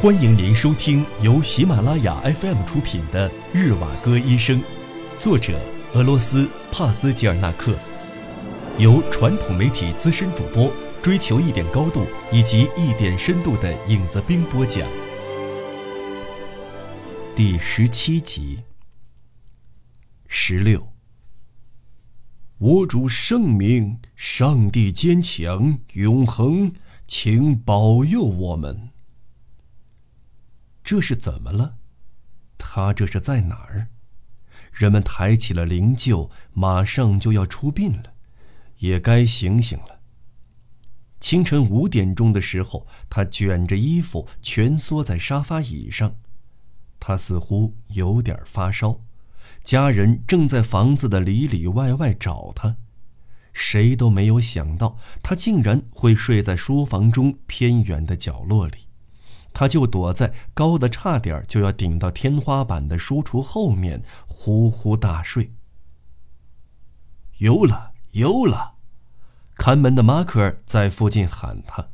欢迎您收听由喜马拉雅 FM 出品的《日瓦戈医生》，作者俄罗斯帕斯吉尔纳克，由传统媒体资深主播追求一点高度以及一点深度的影子兵播讲。第十七集，十六。我主圣明，上帝坚强永恒，请保佑我们。这是怎么了？他这是在哪儿？人们抬起了灵柩，马上就要出殡了，也该醒醒了。清晨五点钟的时候，他卷着衣服蜷缩在沙发椅上，他似乎有点发烧。家人正在房子的里里外外找他，谁都没有想到他竟然会睡在书房中偏远的角落里。他就躲在高的差点就要顶到天花板的书橱后面，呼呼大睡。有了，有了！看门的马克尔在附近喊他。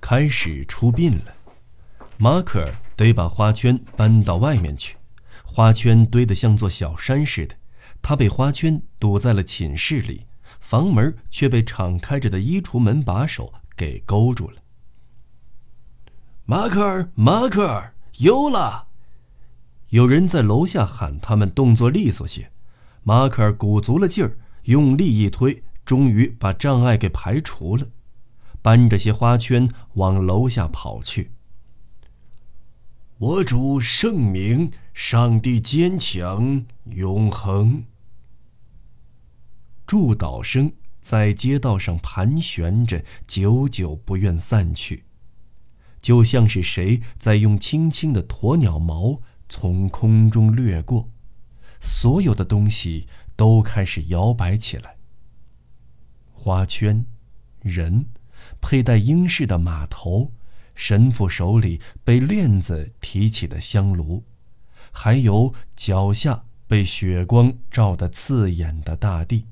开始出殡了，马克尔得把花圈搬到外面去，花圈堆得像座小山似的。他被花圈堵在了寝室里，房门却被敞开着的衣橱门把手给勾住了。马克尔，马克尔，有了！有人在楼下喊，他们动作利索些。马克尔鼓足了劲儿，用力一推，终于把障碍给排除了，搬着些花圈往楼下跑去。我主圣明，上帝坚强永恒。祝祷声在街道上盘旋着，久久不愿散去。就像是谁在用轻轻的鸵鸟毛从空中掠过，所有的东西都开始摇摆起来。花圈，人，佩戴英式的马头，神父手里被链子提起的香炉，还有脚下被雪光照得刺眼的大地。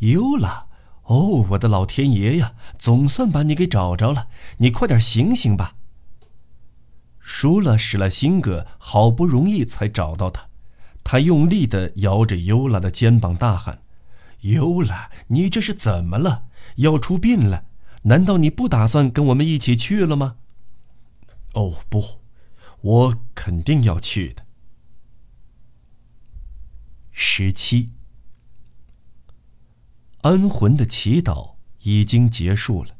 有了。哦，我的老天爷呀！总算把你给找着了，你快点醒醒吧。舒了，使了心格，好不容易才找到他。他用力地摇着尤拉的肩膀，大喊：“尤拉，你这是怎么了？要出殡了？难道你不打算跟我们一起去了吗？”“哦，不，我肯定要去的。”十七。安魂的祈祷已经结束了，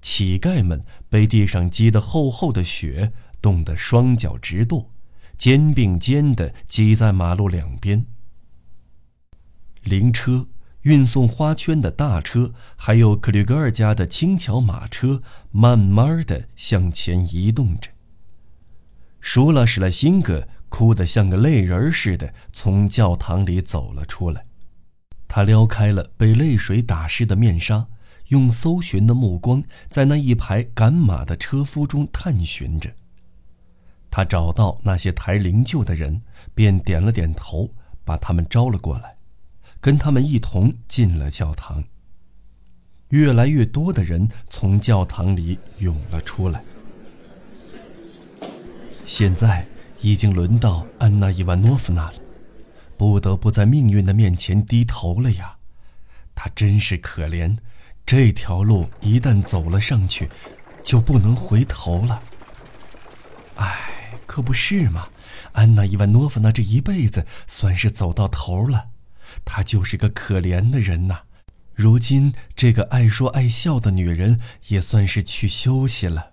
乞丐们被地上积得厚厚的雪冻得双脚直跺，肩并肩地挤在马路两边。灵车、运送花圈的大车，还有克吕格尔家的轻巧马车，慢慢地向前移动着。舒拉史莱辛格哭得像个泪人似的，从教堂里走了出来。他撩开了被泪水打湿的面纱，用搜寻的目光在那一排赶马的车夫中探寻着。他找到那些抬灵柩的人，便点了点头，把他们招了过来，跟他们一同进了教堂。越来越多的人从教堂里涌了出来。现在已经轮到安娜·伊万诺夫娜了。不得不在命运的面前低头了呀，他真是可怜。这条路一旦走了上去，就不能回头了。哎，可不是嘛！安娜伊万诺夫娜这一辈子算是走到头了，她就是个可怜的人呐。如今这个爱说爱笑的女人也算是去休息了。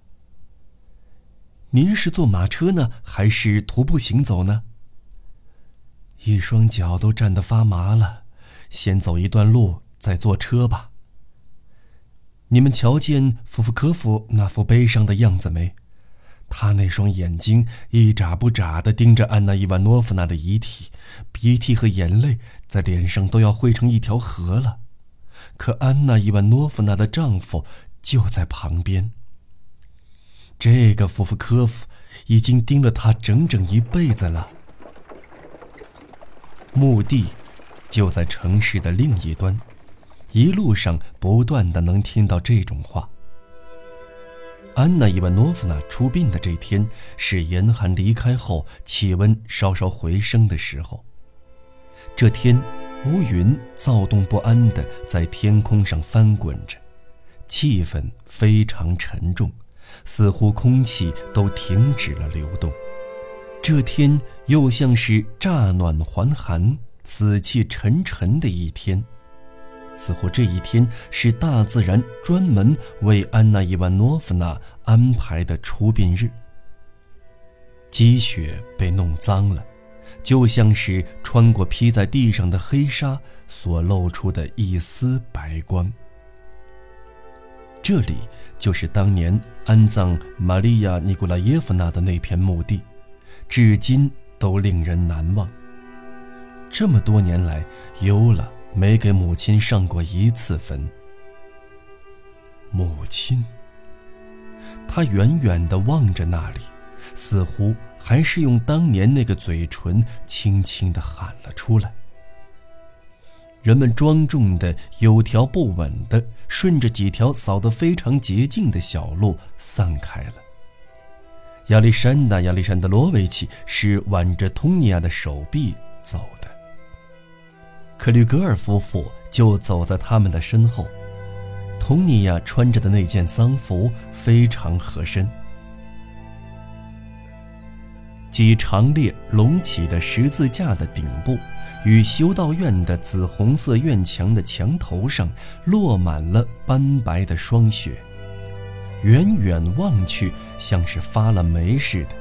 您是坐马车呢，还是徒步行走呢？一双脚都站得发麻了，先走一段路，再坐车吧。你们瞧见夫夫科夫那副悲伤的样子没？他那双眼睛一眨不眨地盯着安娜伊万诺夫娜的遗体，鼻涕和眼泪在脸上都要汇成一条河了。可安娜伊万诺夫娜的丈夫就在旁边。这个夫夫科夫已经盯了她整整一辈子了。墓地就在城市的另一端，一路上不断的能听到这种话。安娜伊万诺夫娜出殡的这天是严寒离开后气温稍稍回升的时候。这天，乌云躁动不安的在天空上翻滚着，气氛非常沉重，似乎空气都停止了流动。这天又像是乍暖还寒、死气沉沉的一天。似乎这一天是大自然专门为安娜伊万诺夫娜安排的出殡日。积雪被弄脏了，就像是穿过披在地上的黑纱所露出的一丝白光。这里就是当年安葬玛利亚·尼古拉耶夫娜的那片墓地，至今都令人难忘。这么多年来，优拉。没给母亲上过一次坟。母亲，他远远地望着那里，似乎还是用当年那个嘴唇轻轻地喊了出来。人们庄重的、有条不紊地顺着几条扫得非常洁净的小路散开了。亚历山大·亚历山德罗维奇是挽着托尼亚的手臂走的。克吕格尔夫妇就走在他们的身后，托尼亚穿着的那件丧服非常合身。几长列隆起的十字架的顶部，与修道院的紫红色院墙的墙头上，落满了斑白的霜雪，远远望去像是发了霉似的。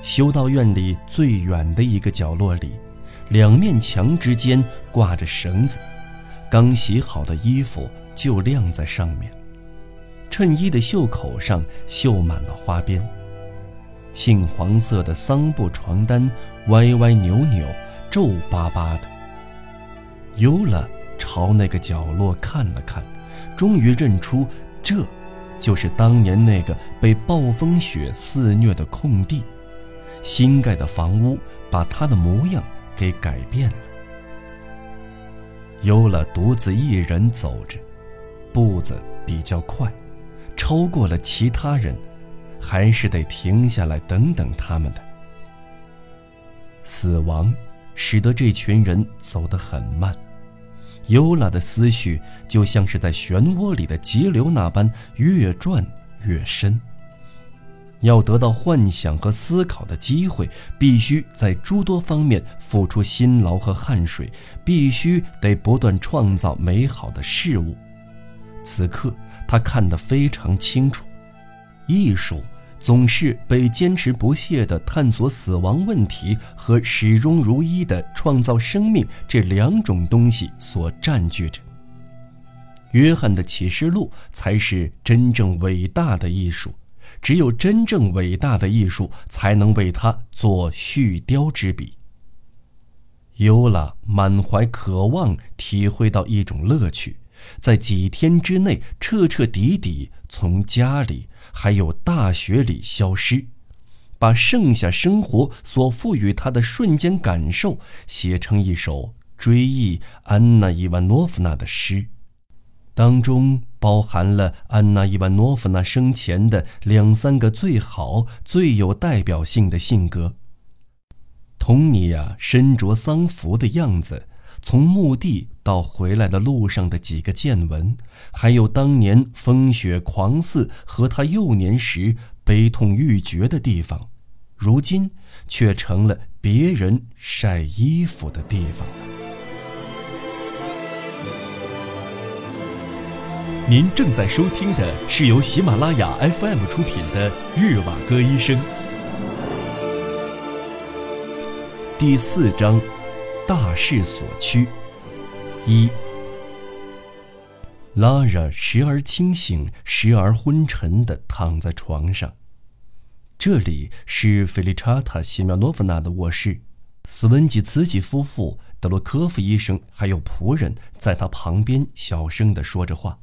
修道院里最远的一个角落里。两面墙之间挂着绳子，刚洗好的衣服就晾在上面。衬衣的袖口上绣满了花边。杏黄色的桑布床单歪歪扭扭、皱巴巴的。尤拉朝那个角落看了看，终于认出，这，就是当年那个被暴风雪肆虐的空地。新盖的房屋把他的模样。给改变了。尤拉独自一人走着，步子比较快，超过了其他人，还是得停下来等等他们的。死亡使得这群人走得很慢，尤拉的思绪就像是在漩涡里的急流那般越转越深。要得到幻想和思考的机会，必须在诸多方面付出辛劳和汗水，必须得不断创造美好的事物。此刻，他看得非常清楚，艺术总是被坚持不懈地探索死亡问题和始终如一地创造生命这两种东西所占据着。约翰的启示录才是真正伟大的艺术。只有真正伟大的艺术，才能为他做续貂之笔。尤拉满怀渴望，体会到一种乐趣，在几天之内彻彻底底从家里还有大学里消失，把剩下生活所赋予他的瞬间感受写成一首追忆安娜·伊万诺夫娜的诗。当中包含了安娜·伊万诺夫娜生前的两三个最好、最有代表性的性格。佟尼娅身着丧服的样子，从墓地到回来的路上的几个见闻，还有当年风雪狂肆和他幼年时悲痛欲绝的地方，如今却成了别人晒衣服的地方。您正在收听的是由喜马拉雅 FM 出品的《日瓦戈医生》第四章：大势所趋。一，拉拉时而清醒，时而昏沉地躺在床上。这里是菲利查塔·西苗诺夫娜的卧室，斯文吉茨基夫妇、德洛科夫医生还有仆人在他旁边小声地说着话。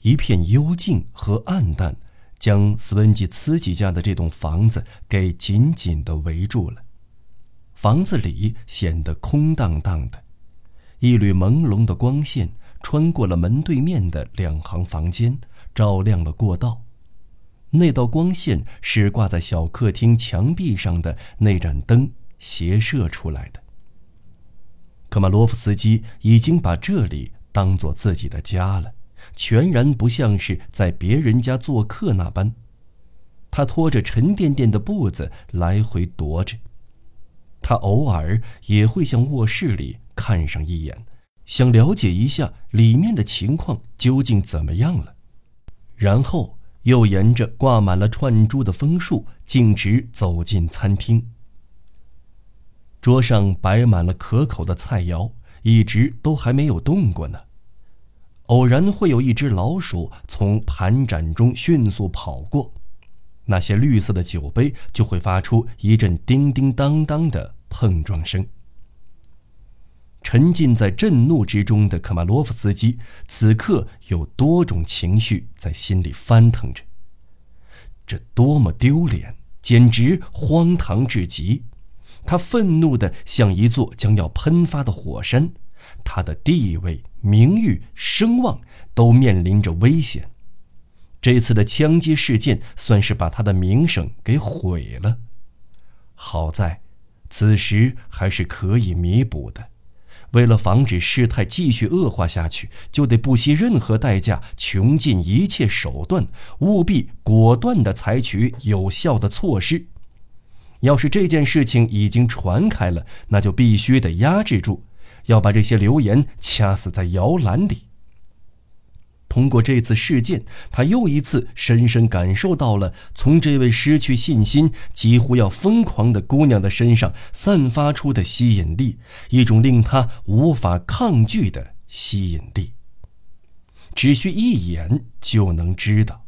一片幽静和暗淡，将斯文吉茨基家的这栋房子给紧紧地围住了。房子里显得空荡荡的，一缕朦胧的光线穿过了门对面的两行房间，照亮了过道。那道光线是挂在小客厅墙壁上的那盏灯斜射出来的。科马洛夫斯基已经把这里当做自己的家了，全然不像是在别人家做客那般。他拖着沉甸甸的步子来回踱着，他偶尔也会向卧室里看上一眼，想了解一下里面的情况究竟怎么样了，然后又沿着挂满了串珠的枫树径直走进餐厅。桌上摆满了可口的菜肴，一直都还没有动过呢。偶然会有一只老鼠从盘盏中迅速跑过。那些绿色的酒杯就会发出一阵叮叮当当的碰撞声。沉浸在震怒之中的科马洛夫斯基，此刻有多种情绪在心里翻腾着。这多么丢脸，简直荒唐至极！他愤怒的像一座将要喷发的火山，他的地位、名誉、声望都面临着危险。这次的枪击事件算是把他的名声给毁了。好在，此时还是可以弥补的。为了防止事态继续恶化下去，就得不惜任何代价，穷尽一切手段，务必果断地采取有效的措施。要是这件事情已经传开了，那就必须得压制住，要把这些流言掐死在摇篮里。通过这次事件，他又一次深深感受到了从这位失去信心、几乎要疯狂的姑娘的身上散发出的吸引力，一种令他无法抗拒的吸引力。只需一眼就能知道，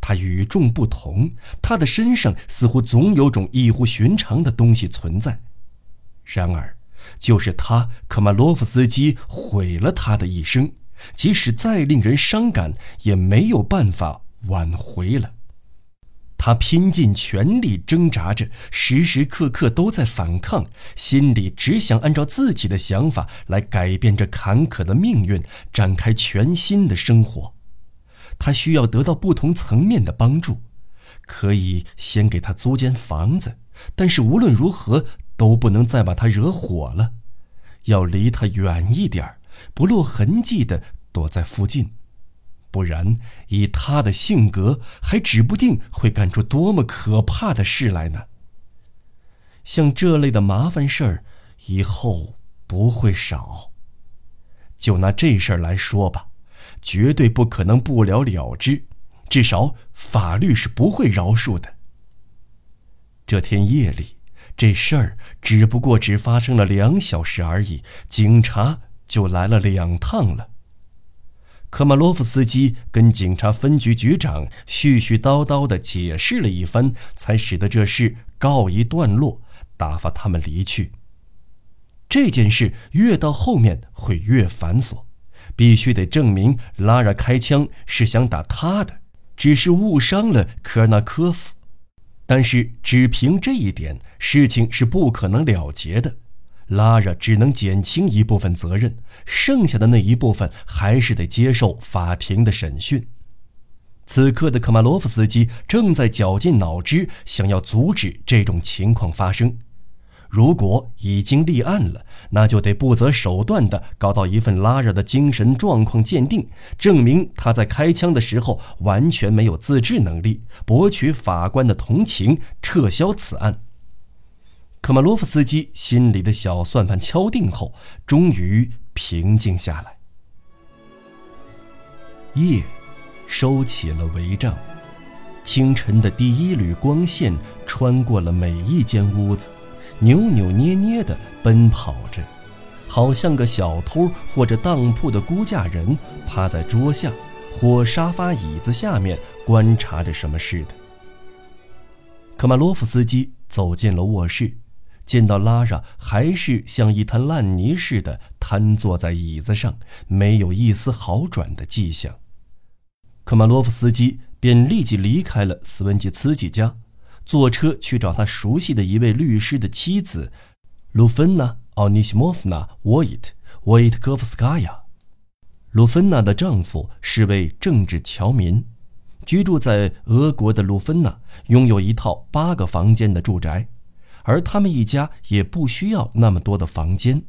他与众不同，他的身上似乎总有种异乎寻常的东西存在。然而，就是他，科马洛夫斯基毁了他的一生。即使再令人伤感，也没有办法挽回了。他拼尽全力挣扎着，时时刻刻都在反抗，心里只想按照自己的想法来改变这坎坷的命运，展开全新的生活。他需要得到不同层面的帮助，可以先给他租间房子，但是无论如何都不能再把他惹火了，要离他远一点儿。不落痕迹的躲在附近，不然以他的性格，还指不定会干出多么可怕的事来呢。像这类的麻烦事儿，以后不会少。就拿这事儿来说吧，绝对不可能不了了之，至少法律是不会饶恕的。这天夜里，这事儿只不过只发生了两小时而已，警察。就来了两趟了。科马洛夫斯基跟警察分局局长絮絮叨叨地解释了一番，才使得这事告一段落，打发他们离去。这件事越到后面会越繁琐，必须得证明拉拉开枪是想打他的，只是误伤了科尔纳科夫。但是只凭这一点，事情是不可能了结的。拉热只能减轻一部分责任，剩下的那一部分还是得接受法庭的审讯。此刻的科马洛夫斯基正在绞尽脑汁，想要阻止这种情况发生。如果已经立案了，那就得不择手段地搞到一份拉热的精神状况鉴定，证明他在开枪的时候完全没有自制能力，博取法官的同情，撤销此案。科马洛夫斯基心里的小算盘敲定后，终于平静下来。夜收起了帷帐，清晨的第一缕光线穿过了每一间屋子，扭扭捏捏地奔跑着，好像个小偷或者当铺的估价人，趴在桌下或沙发椅子下面观察着什么似的。科马洛夫斯基走进了卧室。见到拉拉还是像一滩烂泥似的瘫坐在椅子上，没有一丝好转的迹象。科马洛夫斯基便立即离开了斯文吉茨基家，坐车去找他熟悉的一位律师的妻子，鲁芬娜·奥尼西莫夫娜·沃伊特·沃伊特科夫斯卡娅。鲁芬娜的丈夫是位政治侨民，居住在俄国的鲁芬娜拥有一套八个房间的住宅，而他们一家也不需要那么多的房间。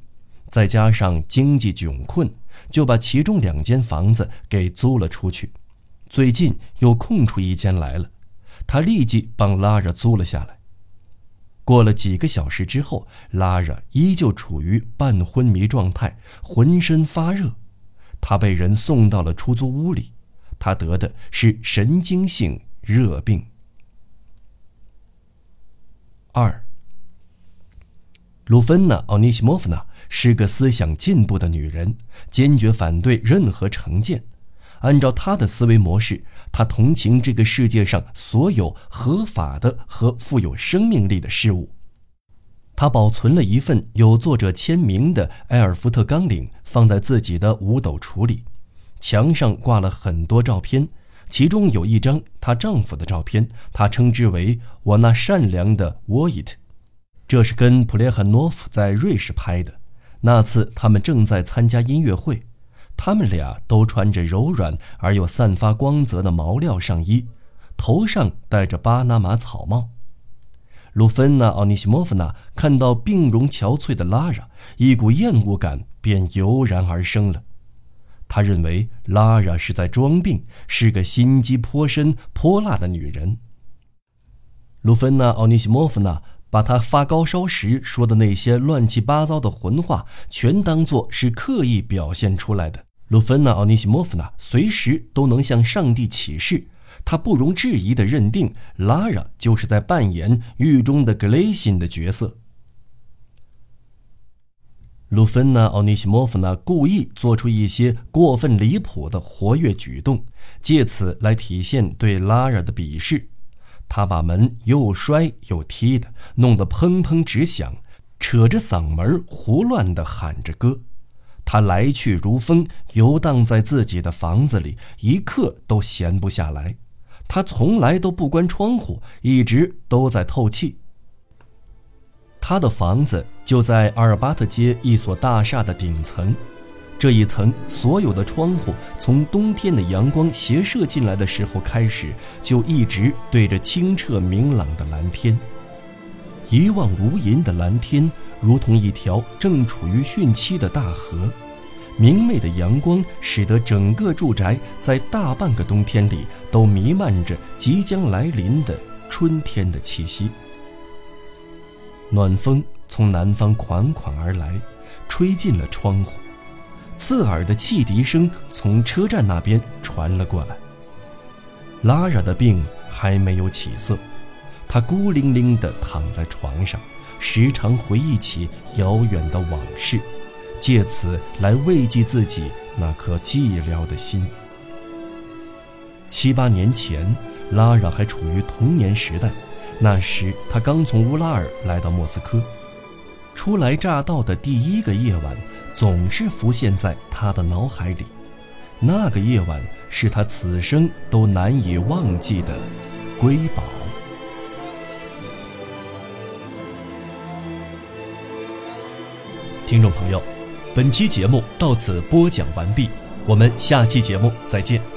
再加上经济窘困，就把其中两间房子给租了出去。最近又空出一间来了，他立即帮拉热租了下来。过了几个小时之后，拉热依旧处于半昏迷状态，浑身发热。他被人送到了出租屋里，他得的是神经性热病。二，鲁芬娜·奥尼西莫夫娜是个思想进步的女人，坚决反对任何成见。按照她的思维模式，她同情这个世界上所有合法的和富有生命力的事物。她保存了一份有作者签名的埃尔福特纲领，放在自己的五斗橱里。墙上挂了很多照片，其中有一张她丈夫的照片，她称之为“我那善良的沃伊特”。这是跟普列汉诺夫在瑞士拍的。那次他们正在参加音乐会。他们俩都穿着柔软而又散发光泽的毛料上衣，头上戴着巴拿马草帽。鲁芬娜·奥尼西莫夫娜看到病容憔悴的拉拉，一股厌恶感便油然而生了。他认为拉拉是在装病，是个心机颇深、泼辣的女人。鲁芬娜·奥尼西莫夫娜把她发高烧时说的那些乱七八糟的混话，全当作是刻意表现出来的。鲁芬娜·奥尼西莫夫娜随时都能向上帝起誓，她不容置疑地认定拉拉就是在扮演狱中的格雷辛的角色。鲁芬娜·奥尼西莫夫娜故意做出一些过分离谱的活跃举动，借此来体现对拉拉的鄙视。他把门又摔又踢的，弄得砰砰直响，扯着嗓门胡乱地喊着歌。他来去如风，游荡在自己的房子里，一刻都闲不下来。他从来都不关窗户，一直都在透气。他的房子就在阿尔巴特街一所大厦的顶层，这一层所有的窗户从冬天的阳光斜射进来的时候开始，就一直对着清澈明朗的蓝天，一望无垠的蓝天。如同一条正处于汛期的大河，明媚的阳光使得整个住宅在大半个冬天里都弥漫着即将来临的春天的气息。暖风从南方款款而来，吹进了窗户，刺耳的汽笛声从车站那边传了过来。拉拉的病还没有起色，她孤零零地躺在床上。时常回忆起遥远的往事，借此来慰藉自己那颗寂寥的心。七八年前，拉拉还处于童年时代，那时他刚从乌拉尔来到莫斯科。初来乍到的第一个夜晚，总是浮现在他的脑海里。那个夜晚是他此生都难以忘记的瑰宝。听众朋友，本期节目到此播讲完毕，我们下期节目再见。